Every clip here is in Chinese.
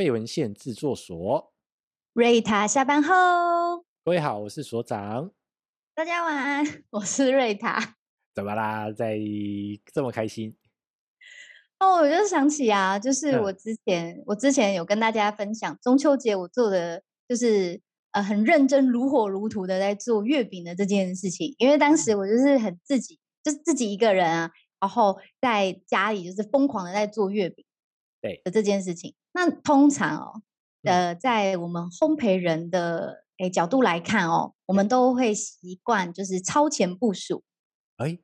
贝文献制作所。瑞塔下班后，各位好，我是所长。大家晚安，我是瑞塔。怎么啦？在这么开心？哦，我就想起啊，就是我之前，嗯、我之前有跟大家分享中秋节我做的，就是呃很认真、如火如荼的在做月饼的这件事情。因为当时我就是很自己，就是自己一个人啊，然后在家里就是疯狂的在做月饼，对的这件事情。那通常哦，呃，在我们烘焙人的诶角度来看哦，我们都会习惯就是超前部署。哎。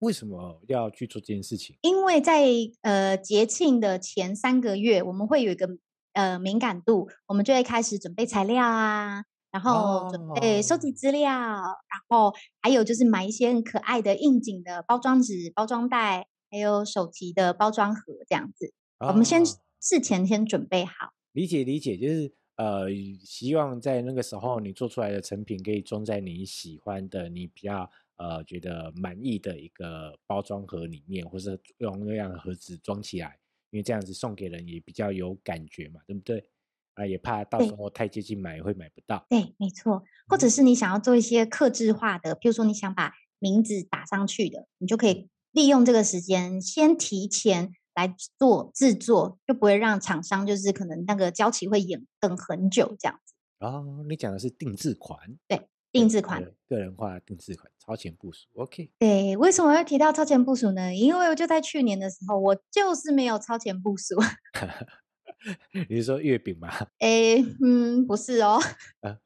为什么要去做这件事情？因为在呃节庆的前三个月，我们会有一个呃敏感度，我们就会开始准备材料啊，然后准备收集资料，哦、然后还有就是买一些很可爱的应景的包装纸、包装袋，还有手提的包装盒这样子。哦、我们先事前先准备好。理解理解，就是呃希望在那个时候你做出来的成品可以装在你喜欢的、你比较。呃，觉得满意的一个包装盒里面，或是用那样的盒子装起来，因为这样子送给人也比较有感觉嘛，对不对？啊，也怕到时候太接近买会买不到。对，没错。或者是你想要做一些克制化的，譬如说你想把名字打上去的，你就可以利用这个时间先提前来做制作，就不会让厂商就是可能那个交期会延等很久这样子。哦，你讲的是定制款？对。定制款，个人化定制款，超前部署，OK。对，为什么要提到超前部署呢？因为我就在去年的时候，我就是没有超前部署。你是说月饼吗？哎，嗯，不是哦。啊、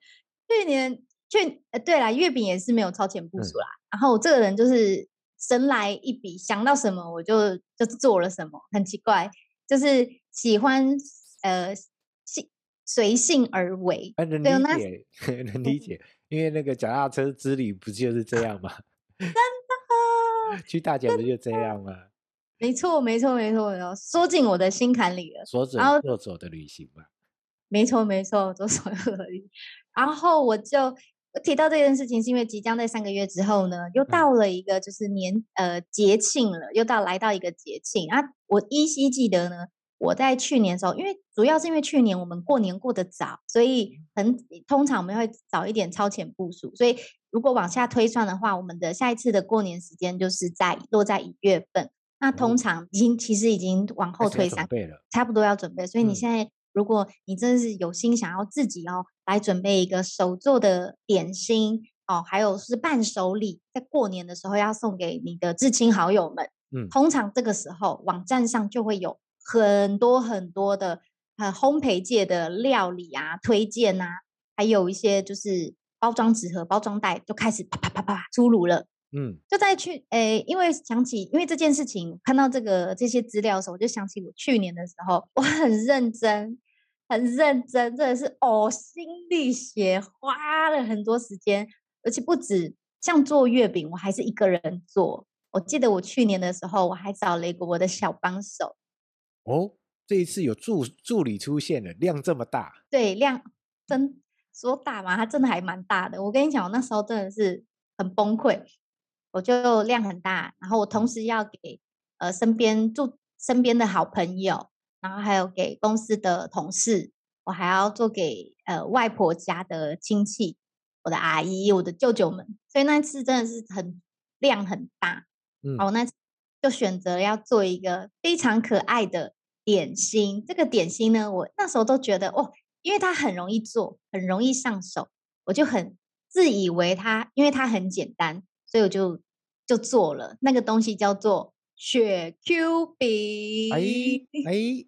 去年去，呃，对啦，月饼也是没有超前部署啦。嗯、然后我这个人就是神来一笔，想到什么我就就做了什么，很奇怪，就是喜欢呃，性随性而为。啊、能理解，能理解。因为那个脚踏车之旅不就是这样吗？真的，去大脚不就这样吗？没错，没错，没错，没错，说进我的心坎里了。说走就走的旅行嘛。没错，没错，说走就走。然后我就提到这件事情，是因为即将在三个月之后呢，又到了一个就是年、嗯、呃节庆了，又到来到一个节庆啊，我依稀记得呢。我在去年的时候，因为主要是因为去年我们过年过得早，所以很通常我们会早一点超前部署。所以如果往下推算的话，我们的下一次的过年时间就是在落在一月份。那通常已经其实已经往后推三，差不多要准备。所以你现在如果你真的是有心想要自己哦来准备一个手做的点心哦，还有是伴手礼，在过年的时候要送给你的至亲好友们，嗯，通常这个时候网站上就会有。很多很多的呃烘焙界的料理啊推荐啊，还有一些就是包装纸盒、包装袋就开始啪啪啪啪出炉了。嗯，就在去诶，因为想起因为这件事情，看到这个这些资料的时候，我就想起我去年的时候，我很认真，很认真，真的是呕心沥血，花了很多时间，而且不止像做月饼，我还是一个人做。我记得我去年的时候，我还找了一个我的小帮手。哦，这一次有助助理出现了，量这么大，对，量真说大嘛，它真的还蛮大的。我跟你讲，我那时候真的是很崩溃，我就量很大，然后我同时要给呃身边住身边的好朋友，然后还有给公司的同事，我还要做给呃外婆家的亲戚，我的阿姨、我的舅舅们，所以那次真的是很量很大，嗯，好，那次。就选择要做一个非常可爱的点心。这个点心呢，我那时候都觉得哦，因为它很容易做，很容易上手，我就很自以为它，因为它很简单，所以我就就做了那个东西，叫做雪 Q 饼。哎哎，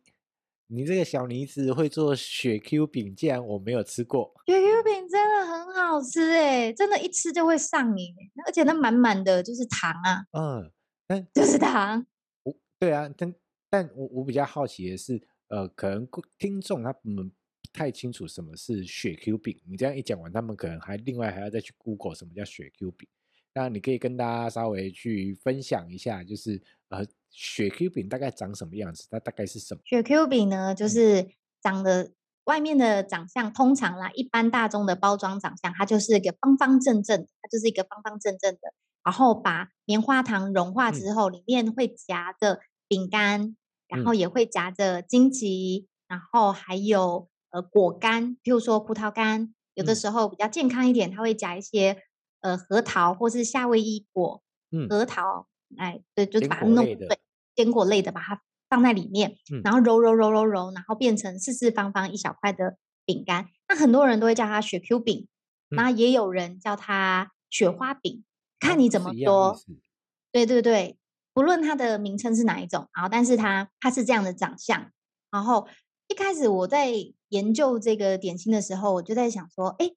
你这个小妮子会做雪 Q 饼，竟然我没有吃过。雪 Q 饼真的很好吃哎，真的，一吃就会上瘾，而且它满满的就是糖啊。嗯。但就是 糖，我对啊，但但我我比较好奇的是，呃，可能听众他们不太清楚什么是雪 Q 饼。你这样一讲完，他们可能还另外还要再去 Google 什么叫雪 Q 饼。那你可以跟大家稍微去分享一下，就是呃，雪 Q 饼大概长什么样子？它大概是什么？雪 Q 饼呢，就是长得外面的长相，通常啦，一般大众的包装长相，它就是一个方方正正的，它就是一个方方正正的。然后把棉花糖融化之后，里面会夹着饼干，然后也会夹着荆棘，然后还有呃果干，譬如说葡萄干，有的时候比较健康一点，它会夹一些呃核桃或是夏威夷果，嗯，核桃，哎，对，就把它弄对坚果类的，把它放在里面，嗯、然后揉揉揉揉揉，然后变成四四方方一小块的饼干。那很多人都会叫它雪 Q 饼，那、嗯、也有人叫它雪花饼，看你怎么说。对对对。不论它的名称是哪一种，然后但是它它是这样的长相。然后一开始我在研究这个点心的时候，我就在想说，哎，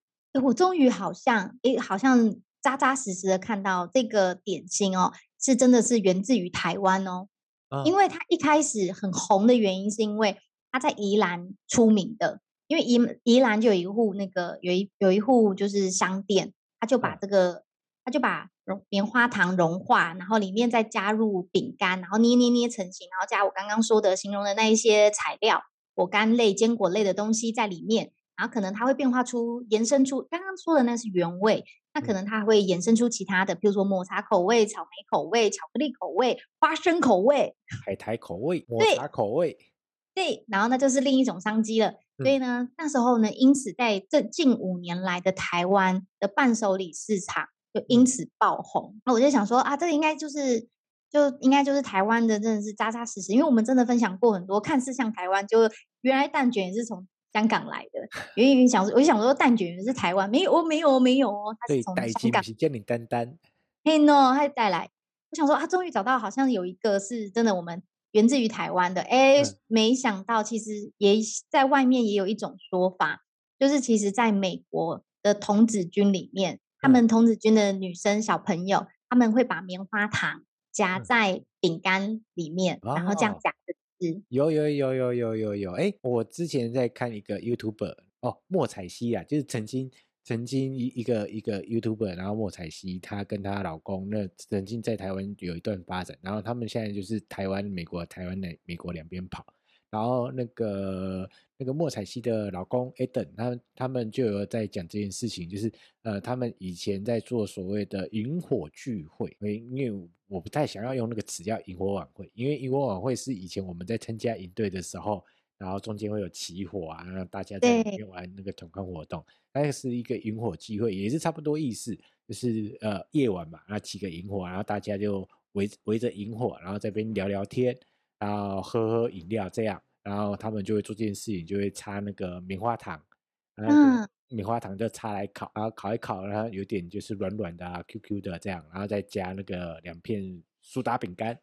我终于好像，诶，好像扎扎实实的看到这个点心哦，是真的是源自于台湾哦。嗯、因为它一开始很红的原因，是因为它在宜兰出名的，因为宜宜兰就有一户那个有一有一户就是商店，他就把这个。嗯他就把融棉花糖融化，然后里面再加入饼干，然后捏捏捏成型，然后加我刚刚说的形容的那一些材料，果干类、坚果类的东西在里面，然后可能它会变化出、延伸出刚刚说的那是原味，那可能它会延伸出其他的，比如说抹茶口味、草莓口味、巧克力口味、花生口味、海苔口味、抹茶口味，对，对，然后那就是另一种商机了。所以呢，那时候呢，因此在这近五年来的台湾的伴手礼市场。就因此爆红，那我就想说啊，这个应该就是，就应该就是台湾的，真的是扎扎实实。因为我们真的分享过很多，看似像台湾，就原来蛋卷也是从香港来的。原因想说，我就想说蛋卷也是台湾，没有哦，没有哦，没有哦，他是从香港。叫你丹丹，嘿喏，他带来。我想说啊，终于找到，好像有一个是真的，我们源自于台湾的。哎，没想到其实也在外面也有一种说法，就是其实在美国的童子军里面。他们童子军的女生小朋友，他们会把棉花糖夹在饼干里面，嗯、然后这样夹有有有有有有有，哎，我之前在看一个 YouTuber 哦，莫彩希啊，就是曾经曾经一一个一个 YouTuber，然后莫彩希她跟她老公那曾经在台湾有一段发展，然后他们现在就是台湾、美国、台湾的美国两边跑。然后那个那个莫彩希的老公 Eden，他他们就有在讲这件事情，就是呃，他们以前在做所谓的萤火聚会，因为我不太想要用那个词叫萤火晚会，因为萤火晚会是以前我们在参加营队的时候，然后中间会有起火啊，让大家在里面玩那个团康活动，那是一个萤火聚会，也是差不多意思，就是呃夜晚嘛，然后起个萤火，然后大家就围围着萤火，然后在这边聊聊天。然后喝喝饮料这样，然后他们就会做这件事情，就会擦那个棉花糖，嗯棉花糖就擦来烤，然后烤一烤，然后有点就是软软的啊，Q Q 的这样，然后再加那个两片苏打饼干，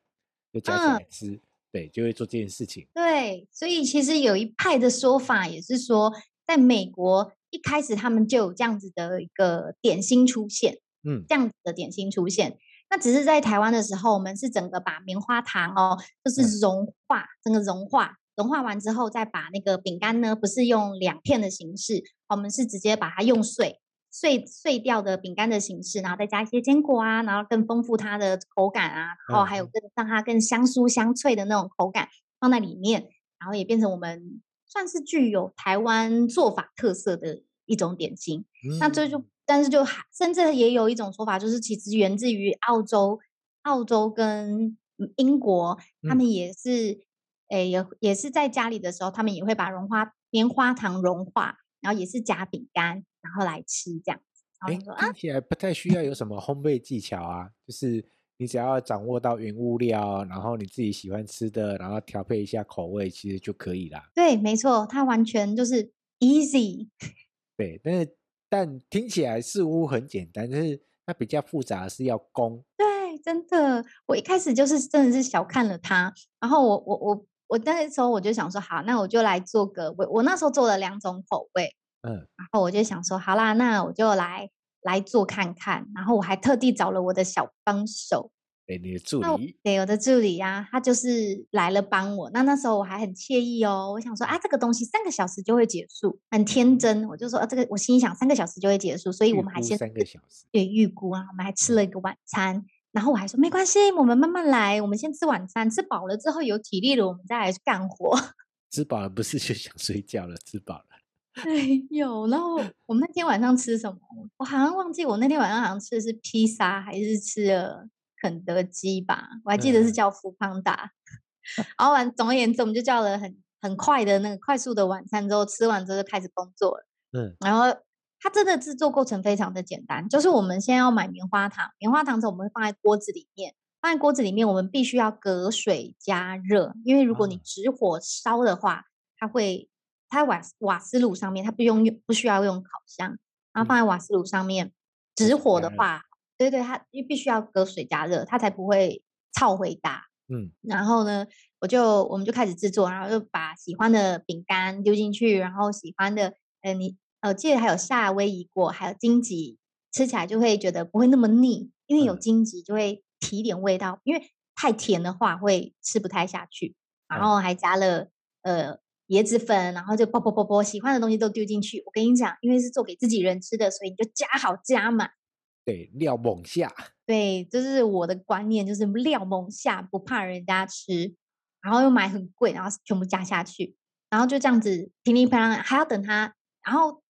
就加起来吃，嗯、对，就会做这件事情。对，所以其实有一派的说法也是说，在美国一开始他们就有这样子的一个点心出现，嗯，这样子的点心出现。那只是在台湾的时候，我们是整个把棉花糖哦，就是融化，嗯、整个融化，融化完之后，再把那个饼干呢，不是用两片的形式，我们是直接把它用碎碎碎掉的饼干的形式，然后再加一些坚果啊，然后更丰富它的口感啊，然后还有更让它更香酥香脆的那种口感放在里面，然后也变成我们算是具有台湾做法特色的一种点心。嗯、那这就。但是就还甚至也有一种说法，就是其实源自于澳洲，澳洲跟英国，他们也是，诶、嗯，也也是在家里的时候，他们也会把融化棉花糖融化，然后也是夹饼干，然后来吃这样子。哎，听起来不太需要有什么烘焙技巧啊，就是你只要掌握到原物料，然后你自己喜欢吃的，然后调配一下口味，其实就可以啦。对，没错，它完全就是 easy。对，但是。但听起来似乎很简单，但是它比较复杂，是要攻。对，真的，我一开始就是真的是小看了它。然后我我我我那时候我就想说，好，那我就来做个我我那时候做了两种口味，嗯，然后我就想说，好啦，那我就来来做看看。然后我还特地找了我的小帮手。对，你的助理，对，我的助理呀、啊，他就是来了帮我。那那时候我还很惬意哦，我想说啊，这个东西三个小时就会结束，很天真。我就说啊，这个我心想三个小时就会结束，所以我们还先三个小时，对，预估啊，我们还吃了一个晚餐。然后我还说没关系，我们慢慢来，我们先吃晚餐，吃饱了之后有体力了，我们再来干活。吃饱了不是就想睡觉了？吃饱了，对，有。然后我们那天晚上吃什么？我好像忘记，我那天晚上好像吃的是披萨，还是吃了。肯德基吧，我还记得是叫福胖达。然后完，总而言之，我们就叫了很很快的那个快速的晚餐之后，吃完之后就开始工作了。嗯，然后它真的制作过程非常的简单，就是我们先要买棉花糖，棉花糖之后我们会放在锅子里面，放在锅子里面，我们必须要隔水加热，因为如果你直火烧的话，它会它瓦瓦斯炉上面它不用用不需要用烤箱，然后放在瓦斯炉上面，直火的话，对对，它因为必须要隔水加热，它才不会超回大。嗯，然后呢，我就我们就开始制作，然后就把喜欢的饼干丢进去，然后喜欢的，呃，你呃，记得还有夏威夷果，还有金桔，吃起来就会觉得不会那么腻，因为有金桔就会提点味道，因为太甜的话会吃不太下去。然后还加了呃椰子粉，然后就啵啵啵啵，喜欢的东西都丢进去。我跟你讲，因为是做给自己人吃的，所以你就加好加满。对，料猛下。对，就是我的观念，就是料猛下，不怕人家吃，然后又买很贵，然后全部加下去，然后就这样子噼里啪啦，还要等它，然后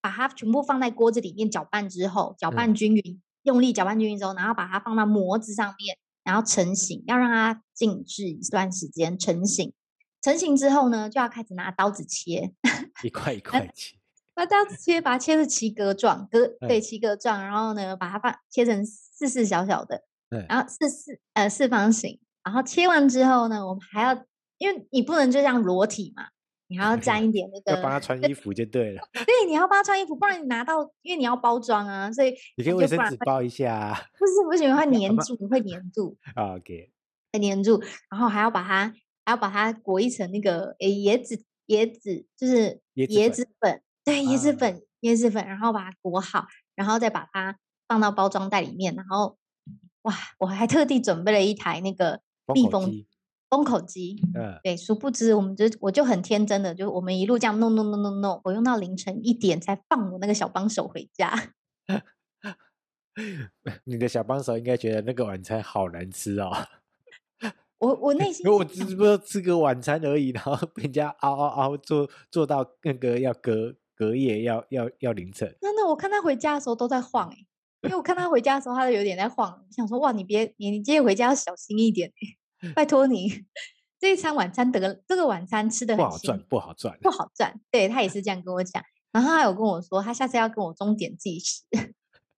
把它全部放在锅子里面搅拌之后，搅拌均匀，嗯、用力搅拌均匀之后，然后把它放到模子上面，然后成型，要让它静置一段时间成型。成型之后呢，就要开始拿刀子切，一块一块切。把刀子切，把它切成七格状，格对七格状，然后呢，把它放切成四四小小的，然后四四呃四方形，然后切完之后呢，我们还要，因为你不能就这样裸体嘛，你还要沾一点那个，要帮他穿衣服就对了。对，你要帮他穿衣服，不然你拿到，因为你要包装啊，所以你可以卫生纸包一下。不是不行，会粘 住，会粘住。OK，会粘住，然后还要把它还要把它裹一层那个诶椰子椰子，就是椰子粉。对，椰子粉，椰子粉，然后把它裹好，然后再把它放到包装袋里面，然后，哇，我还特地准备了一台那个密封封口机，嗯，对，殊不知我们就我就很天真的，就我们一路这样弄弄弄弄弄，我用到凌晨一点才放我那个小帮手回家。你的小帮手应该觉得那个晚餐好难吃哦。我我内心，我只不过吃个晚餐而已，然后被人家嗷嗷嗷做做到那个要隔。隔夜要要要凌晨，真的，我看他回家的时候都在晃哎、欸，因为我看他回家的时候，他都有点在晃。我想说，哇，你别你你今天回家要小心一点、欸、拜托你，这一餐晚餐得这个晚餐吃的不好赚，不好赚，不好赚。对，他也是这样跟我讲，然后他有跟我说，他下次要跟我钟点计时。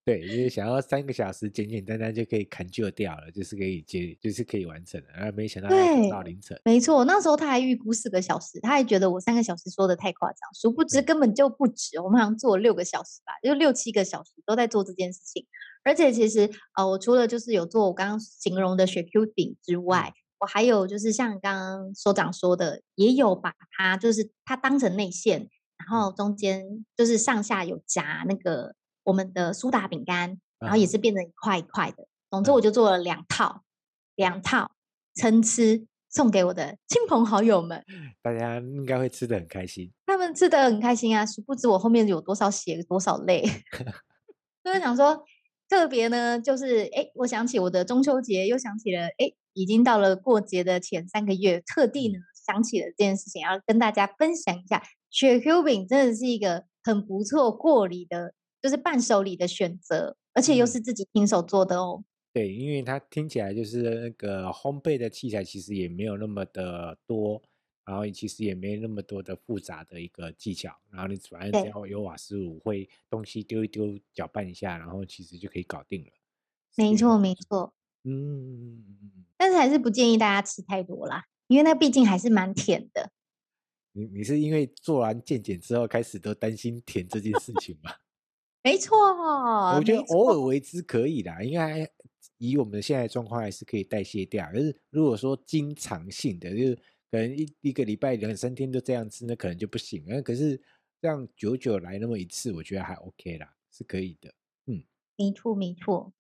对，因为想要三个小时简简单单就可以砍就掉了，就是可以接，就是可以完成了。然后没想到要到凌晨。没错，那时候他还预估四个小时，他还觉得我三个小时说的太夸张，殊不知根本就不止。我们好像做了六个小时吧，就六七个小时都在做这件事情。而且其实呃，我除了就是有做我刚刚形容的雪 Q 顶之外，我还有就是像刚刚所长说的，也有把它就是它当成内馅，然后中间就是上下有夹那个。我们的苏打饼干，然后也是变成一块一块的。总之，我就做了两套，两套参吃送给我的亲朋好友们。大家应该会吃的很开心。他们吃的很开心啊！殊不知我后面有多少血，多少泪。就是想说，特别呢，就是哎，我想起我的中秋节，又想起了哎，已经到了过节的前三个月，特地呢想起了这件事情，要跟大家分享一下。雪 Q 饼真的是一个很不错过礼的。就是伴手礼的选择，而且又是自己亲手做的哦。对，因为它听起来就是那个烘焙的器材，其实也没有那么的多，然后其实也没那么多的复杂的一个技巧。然后你反正只要有瓦斯炉，会东西丢一丢，搅拌一下，然后其实就可以搞定了。没错，没错。嗯，但是还是不建议大家吃太多啦，因为那毕竟还是蛮甜的。你你是因为做完健检之后开始都担心甜这件事情吗？没错，我觉得偶尔为之可以啦，应该以我们现在状况还是可以代谢掉。可是如果说经常性的，就是可能一一个礼拜两三天都这样吃，那可能就不行。那可是这样久久来那么一次，我觉得还 OK 啦，是可以的。嗯，没错没错。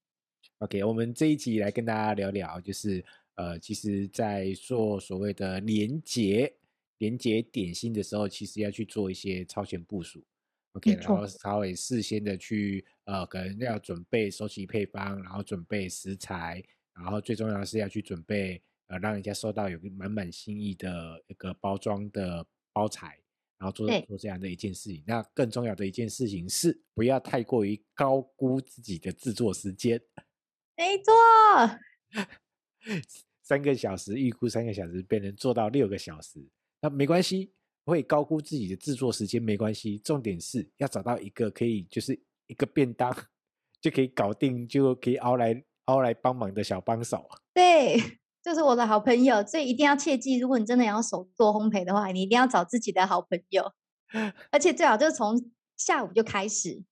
OK，我们这一集来跟大家聊聊，就是呃，其实，在做所谓的连结连结点心的时候，其实要去做一些超前部署。OK，然后稍微事先的去呃，可能要准备收集配方，然后准备食材，然后最重要的是要去准备呃，让人家收到有个满满心意的一个包装的包材，然后做做这样的一件事情。那更重要的一件事情是，不要太过于高估自己的制作时间。没错，三个小时预估三个小时，变成做到六个小时。那没关系，会高估自己的制作时间没关系，重点是要找到一个可以就是一个便当就可以搞定，就可以熬来熬来帮忙的小帮手。对，就是我的好朋友，所以一定要切记，如果你真的要手做烘焙的话，你一定要找自己的好朋友，而且最好就是从下午就开始，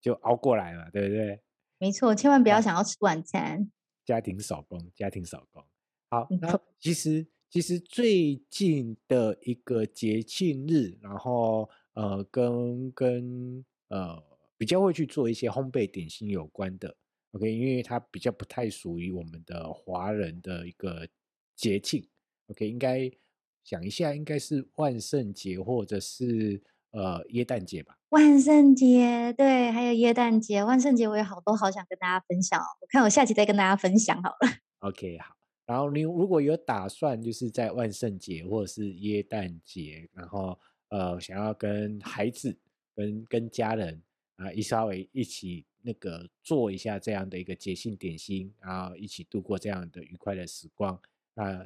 就熬过来了，对不对？没错，千万不要想要吃晚餐。家庭手工，家庭手工。好，那其实其实最近的一个节庆日，然后呃，跟跟呃比较会去做一些烘焙点心有关的，OK，因为它比较不太属于我们的华人的一个节庆，OK，应该想一下，应该是万圣节或者是呃耶诞节吧。万圣节，对，还有耶诞节。万圣节我有好多好想跟大家分享哦，我看我下期再跟大家分享好了。OK，好。然后你如果有打算，就是在万圣节或者是耶诞节，然后呃想要跟孩子、跟跟家人啊一稍微一起那个做一下这样的一个节庆点心，然后一起度过这样的愉快的时光，那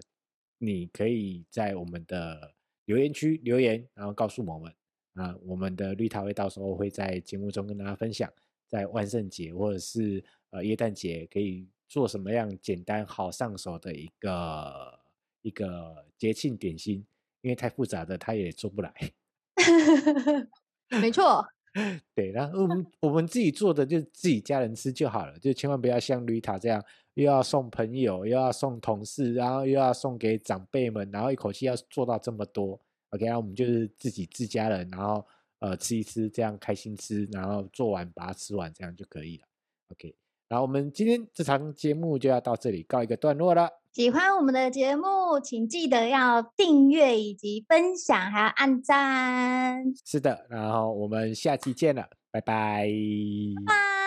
你可以在我们的留言区留言，然后告诉我们。啊，我们的绿塔会到时候会在节目中跟大家分享，在万圣节或者是呃耶诞节可以做什么样简单好上手的一个一个节庆点心，因为太复杂的他也做不来。没错，对，然后我们我们自己做的就自己家人吃就好了，就千万不要像绿塔这样又要送朋友，又要送同事，然后又要送给长辈们，然后一口气要做到这么多。OK，那我们就是自己自家人，然后呃吃一吃，这样开心吃，然后做完把它吃完，这样就可以了。OK，然后我们今天这场节目就要到这里告一个段落了。喜欢我们的节目，请记得要订阅以及分享，还要按赞。是的，然后我们下期见了，拜拜。拜拜。